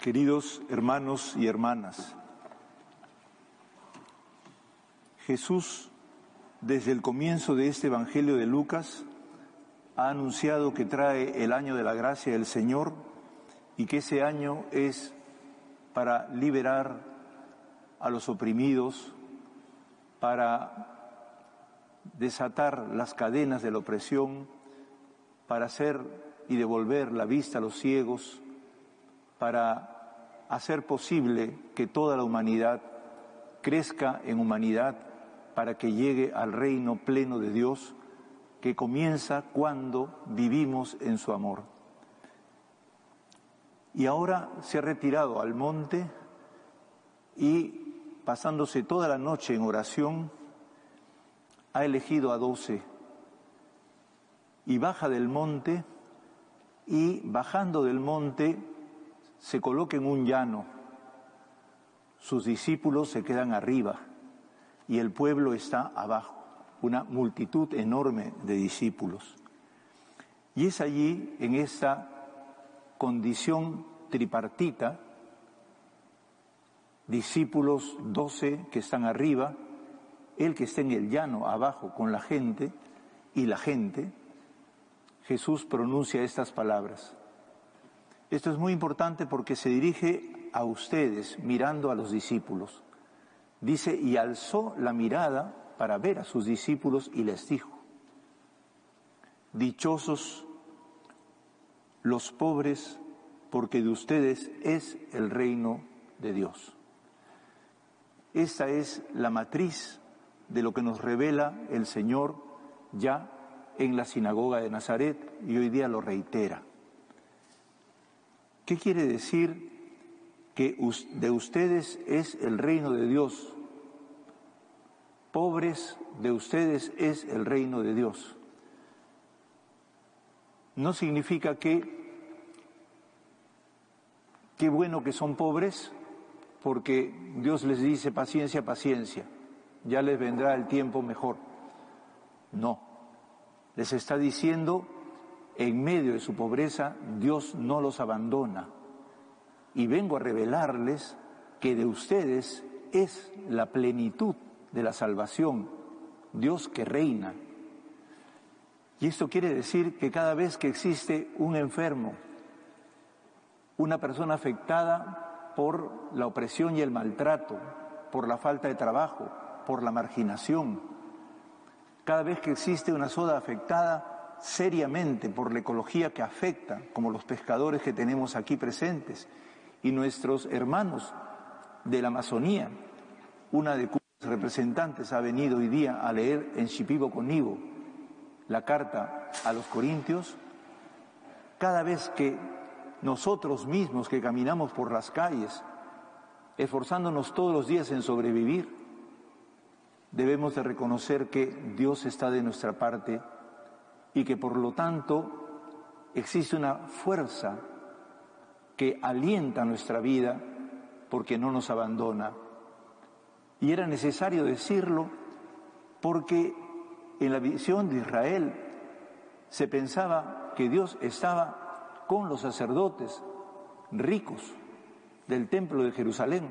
Queridos hermanos y hermanas, Jesús, desde el comienzo de este Evangelio de Lucas, ha anunciado que trae el año de la gracia del Señor y que ese año es para liberar a los oprimidos, para desatar las cadenas de la opresión, para hacer y devolver la vista a los ciegos, para hacer posible que toda la humanidad crezca en humanidad para que llegue al reino pleno de Dios que comienza cuando vivimos en su amor. Y ahora se ha retirado al monte y pasándose toda la noche en oración, ha elegido a doce y baja del monte y bajando del monte se coloca en un llano. Sus discípulos se quedan arriba y el pueblo está abajo, una multitud enorme de discípulos. Y es allí, en esta condición tripartita, discípulos doce que están arriba, el que está en el llano abajo con la gente y la gente, Jesús pronuncia estas palabras. Esto es muy importante porque se dirige a ustedes mirando a los discípulos. Dice, y alzó la mirada para ver a sus discípulos y les dijo, dichosos los pobres, porque de ustedes es el reino de Dios. Esta es la matriz de lo que nos revela el Señor ya en la sinagoga de Nazaret y hoy día lo reitera. ¿Qué quiere decir que de ustedes es el reino de Dios? Pobres de ustedes es el reino de Dios. No significa que qué bueno que son pobres, porque Dios les dice paciencia, paciencia, ya les vendrá el tiempo mejor. No, les está diciendo, en medio de su pobreza, Dios no los abandona. Y vengo a revelarles que de ustedes es la plenitud de la salvación, Dios que reina. Y esto quiere decir que cada vez que existe un enfermo, una persona afectada por la opresión y el maltrato, por la falta de trabajo, por la marginación. Cada vez que existe una soda afectada seriamente por la ecología que afecta, como los pescadores que tenemos aquí presentes, y nuestros hermanos de la Amazonía, una de cuyos representantes ha venido hoy día a leer en Shipibo Conibo la carta a los Corintios, cada vez que nosotros mismos que caminamos por las calles, esforzándonos todos los días en sobrevivir, debemos de reconocer que Dios está de nuestra parte y que por lo tanto existe una fuerza que alienta nuestra vida porque no nos abandona. Y era necesario decirlo porque en la visión de Israel se pensaba que Dios estaba con los sacerdotes ricos del templo de Jerusalén,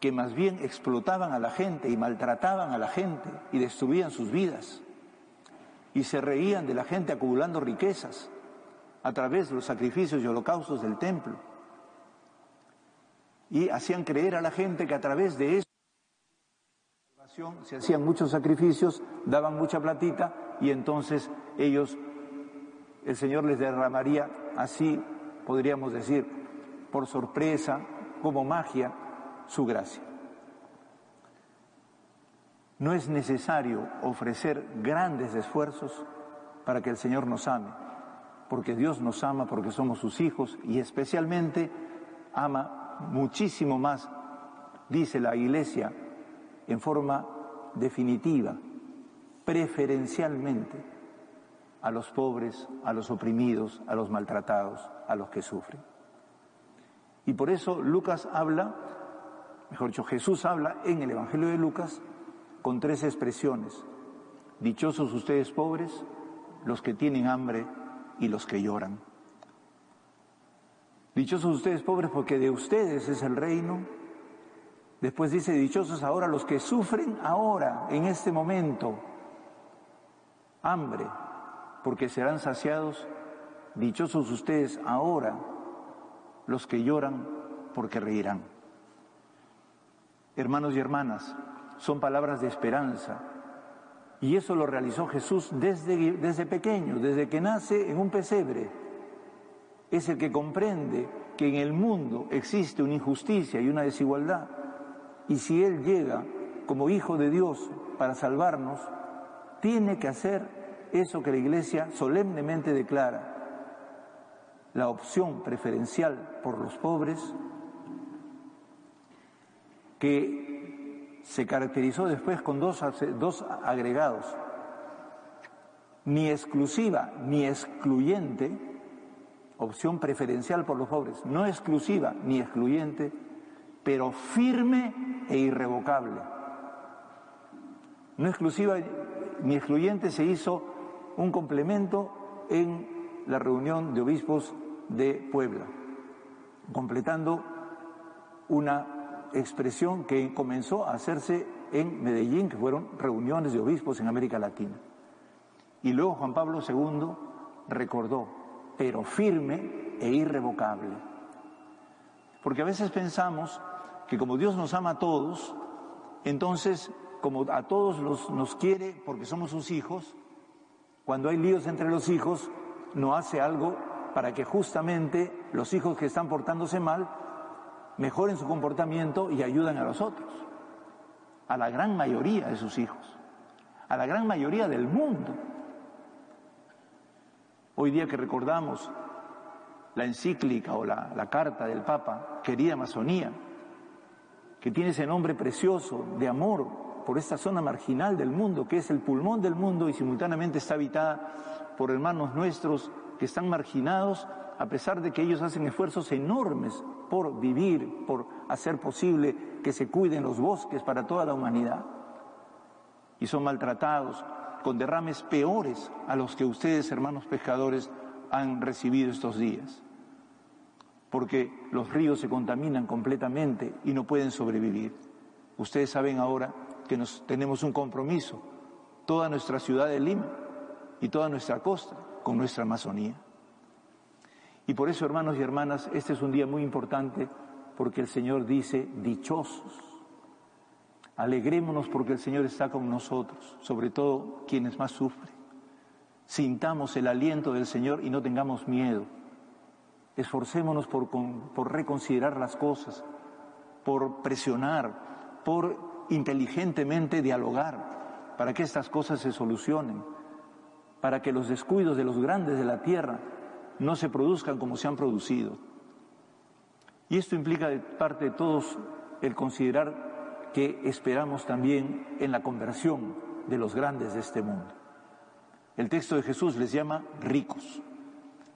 que más bien explotaban a la gente y maltrataban a la gente y destruían sus vidas. Y se reían de la gente acumulando riquezas a través de los sacrificios y holocaustos del templo. Y hacían creer a la gente que a través de eso se hacían muchos sacrificios, daban mucha platita y entonces ellos el Señor les derramaría, así podríamos decir, por sorpresa, como magia, su gracia. No es necesario ofrecer grandes esfuerzos para que el Señor nos ame, porque Dios nos ama porque somos sus hijos y especialmente ama muchísimo más, dice la Iglesia, en forma definitiva, preferencialmente a los pobres, a los oprimidos, a los maltratados, a los que sufren. Y por eso Lucas habla, mejor dicho, Jesús habla en el Evangelio de Lucas con tres expresiones. Dichosos ustedes pobres, los que tienen hambre y los que lloran. Dichosos ustedes pobres porque de ustedes es el reino. Después dice, dichosos ahora los que sufren ahora, en este momento, hambre, porque serán saciados. Dichosos ustedes ahora los que lloran, porque reirán. Hermanos y hermanas, son palabras de esperanza. Y eso lo realizó Jesús desde, desde pequeño, desde que nace en un pesebre. Es el que comprende que en el mundo existe una injusticia y una desigualdad. Y si Él llega como Hijo de Dios para salvarnos, tiene que hacer eso que la Iglesia solemnemente declara, la opción preferencial por los pobres, que se caracterizó después con dos, dos agregados, ni exclusiva ni excluyente, opción preferencial por los pobres, no exclusiva ni excluyente, pero firme e irrevocable. No exclusiva ni excluyente se hizo un complemento en la reunión de obispos de Puebla, completando una expresión que comenzó a hacerse en Medellín, que fueron reuniones de obispos en América Latina. Y luego Juan Pablo II recordó, pero firme e irrevocable. Porque a veces pensamos que como Dios nos ama a todos, entonces como a todos los, nos quiere porque somos sus hijos, cuando hay líos entre los hijos, no hace algo para que justamente los hijos que están portándose mal mejoren su comportamiento y ayuden a los otros, a la gran mayoría de sus hijos, a la gran mayoría del mundo. Hoy día que recordamos la encíclica o la, la carta del Papa, querida Amazonía, que tiene ese nombre precioso de amor por esta zona marginal del mundo, que es el pulmón del mundo y simultáneamente está habitada por hermanos nuestros que están marginados, a pesar de que ellos hacen esfuerzos enormes por vivir, por hacer posible que se cuiden los bosques para toda la humanidad. Y son maltratados con derrames peores a los que ustedes, hermanos pescadores, han recibido estos días. Porque los ríos se contaminan completamente y no pueden sobrevivir. Ustedes saben ahora que nos, tenemos un compromiso, toda nuestra ciudad de Lima y toda nuestra costa, con nuestra Amazonía. Y por eso, hermanos y hermanas, este es un día muy importante porque el Señor dice, dichosos. Alegrémonos porque el Señor está con nosotros, sobre todo quienes más sufren. Sintamos el aliento del Señor y no tengamos miedo. Esforcémonos por, por reconsiderar las cosas, por presionar, por inteligentemente dialogar para que estas cosas se solucionen, para que los descuidos de los grandes de la tierra no se produzcan como se han producido. Y esto implica de parte de todos el considerar que esperamos también en la conversión de los grandes de este mundo. El texto de Jesús les llama ricos,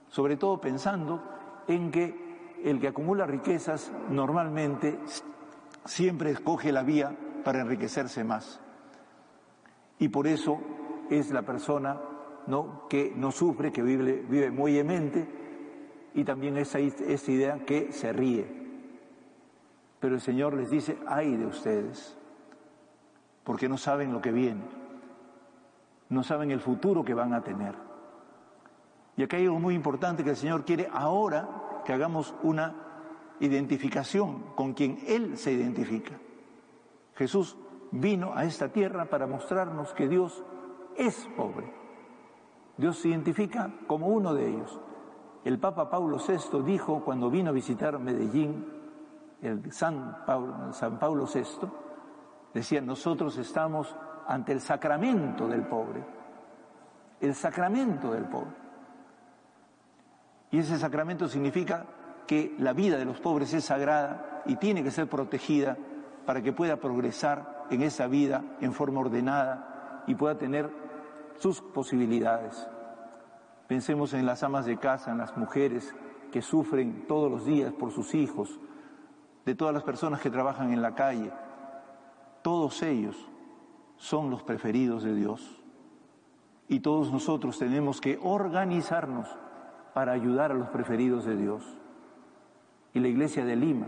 sobre todo pensando en que el que acumula riquezas normalmente siempre escoge la vía para enriquecerse más. Y por eso es la persona ¿no? que no sufre, que vive, vive muy emente, y también esa, esa idea que se ríe. Pero el Señor les dice, ay de ustedes, porque no saben lo que viene, no saben el futuro que van a tener. Y acá hay algo muy importante que el Señor quiere ahora que hagamos una identificación con quien Él se identifica. Jesús vino a esta tierra para mostrarnos que Dios es pobre. Dios se identifica como uno de ellos. El Papa Paulo VI dijo cuando vino a visitar Medellín, el San Pablo, San Paulo VI, decía, nosotros estamos ante el sacramento del pobre, el sacramento del pobre. Y ese sacramento significa que la vida de los pobres es sagrada y tiene que ser protegida para que pueda progresar en esa vida en forma ordenada y pueda tener sus posibilidades. Pensemos en las amas de casa, en las mujeres que sufren todos los días por sus hijos, de todas las personas que trabajan en la calle. Todos ellos son los preferidos de Dios. Y todos nosotros tenemos que organizarnos para ayudar a los preferidos de Dios. y la iglesia de Lima,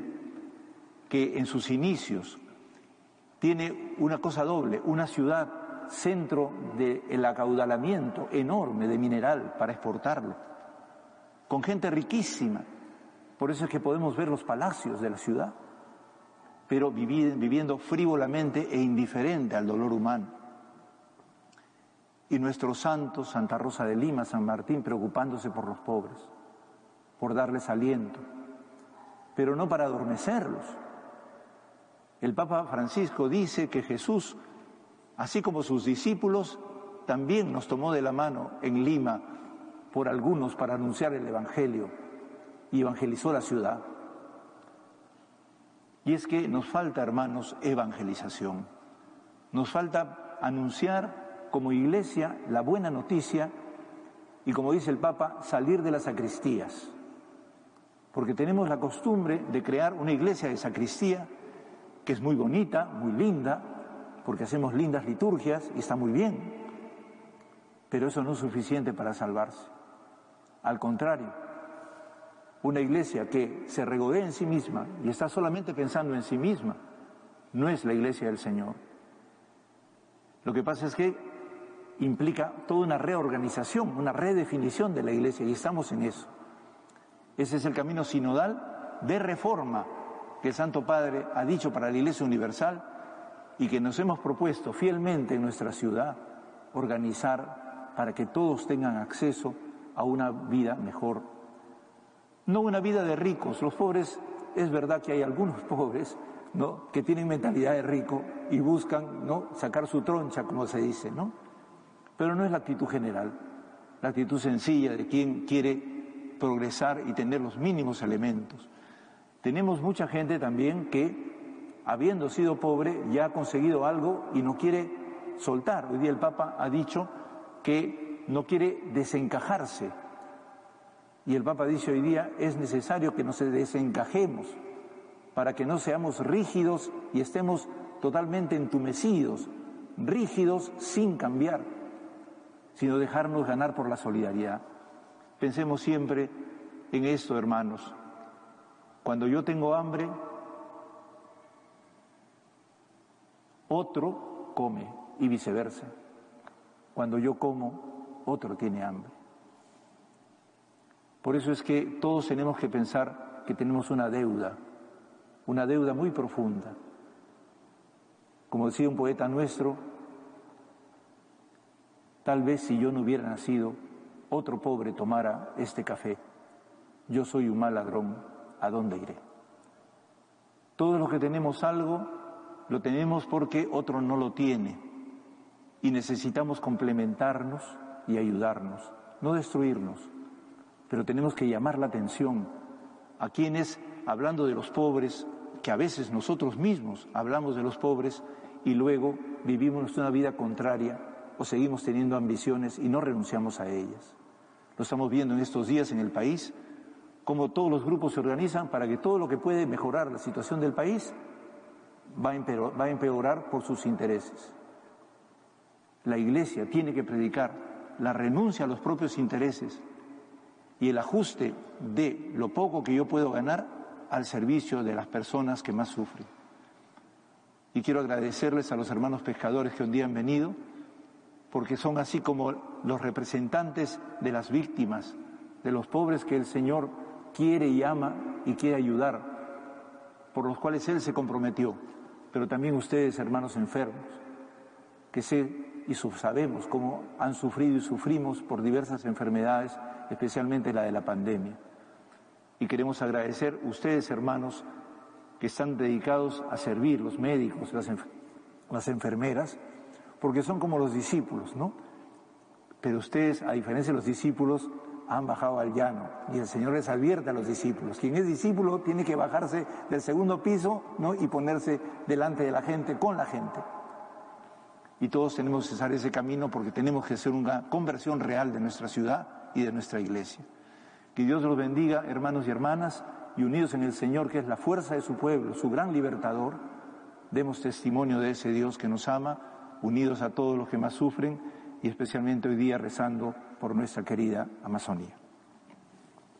que en sus inicios tiene una cosa doble, una ciudad centro del acaudalamiento enorme de mineral para exportarlo, con gente riquísima. Por eso es que podemos ver los palacios de la ciudad, pero viviendo frívolamente e indiferente al dolor humano. Y nuestros santos, Santa Rosa de Lima, San Martín, preocupándose por los pobres, por darles aliento, pero no para adormecerlos, el Papa Francisco dice que Jesús, así como sus discípulos, también nos tomó de la mano en Lima por algunos para anunciar el Evangelio y evangelizó la ciudad. Y es que nos falta, hermanos, evangelización. Nos falta anunciar como iglesia la buena noticia y, como dice el Papa, salir de las sacristías. Porque tenemos la costumbre de crear una iglesia de sacristía que es muy bonita, muy linda, porque hacemos lindas liturgias y está muy bien, pero eso no es suficiente para salvarse. Al contrario, una iglesia que se regodea en sí misma y está solamente pensando en sí misma, no es la iglesia del Señor. Lo que pasa es que implica toda una reorganización, una redefinición de la iglesia y estamos en eso. Ese es el camino sinodal de reforma que el Santo Padre ha dicho para la Iglesia Universal y que nos hemos propuesto fielmente en nuestra ciudad organizar para que todos tengan acceso a una vida mejor. No una vida de ricos. Los pobres, es verdad que hay algunos pobres ¿no? que tienen mentalidad de rico y buscan ¿no? sacar su troncha, como se dice, ¿no? Pero no es la actitud general, la actitud sencilla de quien quiere progresar y tener los mínimos elementos. Tenemos mucha gente también que, habiendo sido pobre, ya ha conseguido algo y no quiere soltar. Hoy día el Papa ha dicho que no quiere desencajarse. Y el Papa dice hoy día, es necesario que nos desencajemos para que no seamos rígidos y estemos totalmente entumecidos, rígidos sin cambiar, sino dejarnos ganar por la solidaridad. Pensemos siempre en esto, hermanos. Cuando yo tengo hambre, otro come y viceversa. Cuando yo como, otro tiene hambre. Por eso es que todos tenemos que pensar que tenemos una deuda, una deuda muy profunda. Como decía un poeta nuestro, tal vez si yo no hubiera nacido, otro pobre tomara este café. Yo soy un mal ladrón ¿a dónde iré? Todos los que tenemos algo, lo tenemos porque otro no lo tiene y necesitamos complementarnos y ayudarnos, no destruirnos, pero tenemos que llamar la atención a quienes, hablando de los pobres, que a veces nosotros mismos hablamos de los pobres y luego vivimos una vida contraria o seguimos teniendo ambiciones y no renunciamos a ellas. Lo estamos viendo en estos días en el país cómo todos los grupos se organizan para que todo lo que puede mejorar la situación del país va a, empeorar, por sus intereses. La Iglesia tiene que predicar la renuncia a los propios intereses y el ajuste de lo poco que yo puedo ganar al servicio de las personas que más sufren. Y quiero agradecerles a los hermanos pescadores que un día han venido, porque son así como los representantes de las víctimas, de los pobres que el Señor quiere y ama y quiere ayudar, por los cuales Él se comprometió, pero también ustedes, hermanos enfermos, que sé y sabemos cómo han sufrido y sufrimos por diversas enfermedades, especialmente la de la pandemia. Y queremos agradecer ustedes, hermanos, que están dedicados a servir, los médicos, las, las enfermeras, porque son como los discípulos, ¿no? Pero ustedes, a diferencia de los discípulos, han bajado al llano. Y el Señor les advierte a los discípulos. Quien es discípulo tiene que bajarse del segundo piso ¿no? y ponerse delante de la gente, con la gente. Y todos tenemos que usar ese camino porque tenemos que hacer una conversión real de nuestra ciudad y de nuestra iglesia. Que Dios los bendiga, hermanos y hermanas, y unidos en el Señor, que es la fuerza de su pueblo, su gran libertador, demos testimonio de ese Dios que nos ama, unidos a todos los que más sufren y especialmente hoy día rezando por nuestra querida Amazonía.